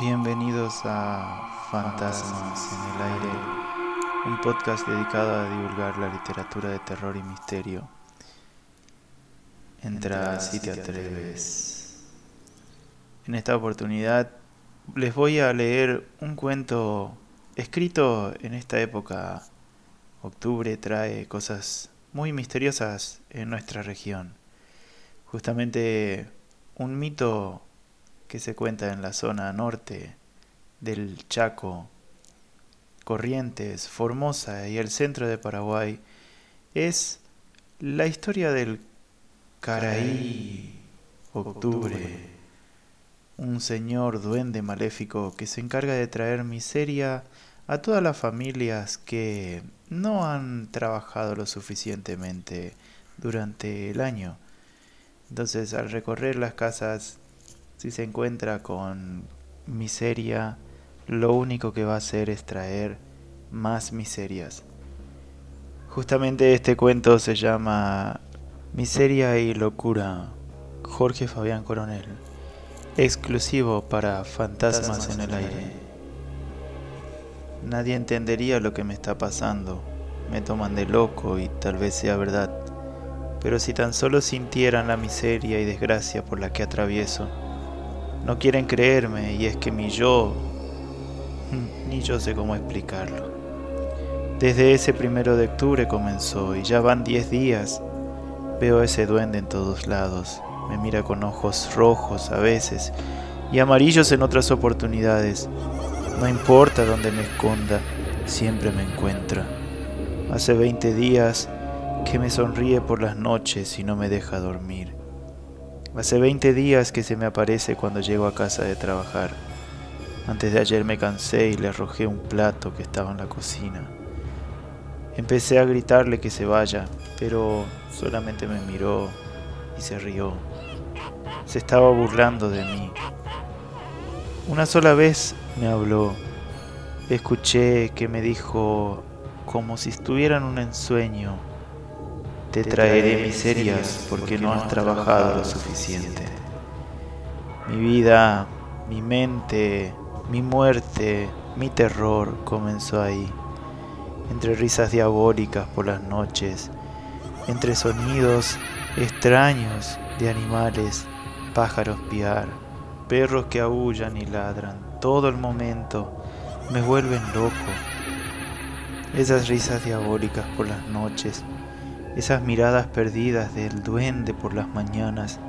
Bienvenidos a Fantasmas en el Aire, un podcast dedicado a divulgar la literatura de terror y misterio. Entra si te atreves. En esta oportunidad les voy a leer un cuento escrito en esta época. Octubre trae cosas muy misteriosas en nuestra región. Justamente un mito que se cuenta en la zona norte del Chaco, Corrientes, Formosa y el centro de Paraguay es la historia del Caraí Octubre, un señor duende maléfico que se encarga de traer miseria a todas las familias que no han trabajado lo suficientemente durante el año. Entonces, al recorrer las casas si se encuentra con miseria, lo único que va a hacer es traer más miserias. Justamente este cuento se llama Miseria y Locura, Jorge Fabián Coronel, exclusivo para Fantasmas en el Aire. Nadie entendería lo que me está pasando, me toman de loco y tal vez sea verdad, pero si tan solo sintieran la miseria y desgracia por la que atravieso, no quieren creerme y es que mi yo, ni yo sé cómo explicarlo. Desde ese primero de octubre comenzó y ya van diez días. Veo a ese duende en todos lados. Me mira con ojos rojos a veces y amarillos en otras oportunidades. No importa dónde me esconda, siempre me encuentra. Hace veinte días que me sonríe por las noches y no me deja dormir. Hace 20 días que se me aparece cuando llego a casa de trabajar. Antes de ayer me cansé y le arrojé un plato que estaba en la cocina. Empecé a gritarle que se vaya, pero solamente me miró y se rió. Se estaba burlando de mí. Una sola vez me habló. Escuché que me dijo como si estuviera en un ensueño te traeré miserias porque no has trabajado lo suficiente. Mi vida, mi mente, mi muerte, mi terror comenzó ahí, entre risas diabólicas por las noches, entre sonidos extraños de animales, pájaros piar, perros que aullan y ladran, todo el momento me vuelven loco. Esas risas diabólicas por las noches, esas miradas perdidas del duende por las mañanas,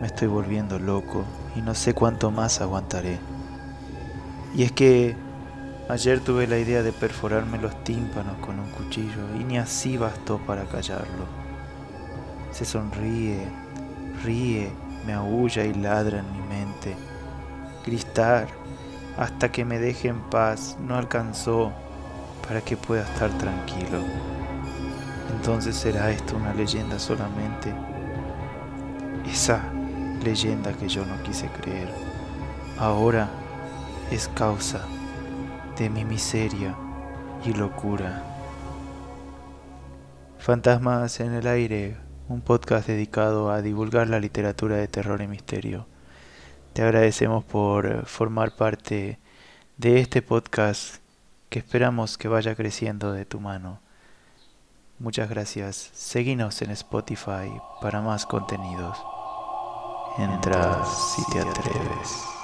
me estoy volviendo loco y no sé cuánto más aguantaré. Y es que ayer tuve la idea de perforarme los tímpanos con un cuchillo y ni así bastó para callarlo. Se sonríe, ríe, me aúlla y ladra en mi mente. Gritar hasta que me deje en paz no alcanzó para que pueda estar tranquilo. Entonces será esto una leyenda solamente. Esa leyenda que yo no quise creer. Ahora es causa de mi miseria y locura. Fantasmas en el aire, un podcast dedicado a divulgar la literatura de terror y misterio. Te agradecemos por formar parte de este podcast que esperamos que vaya creciendo de tu mano. Muchas gracias. Seguinos en Spotify para más contenidos. Entra si te atreves.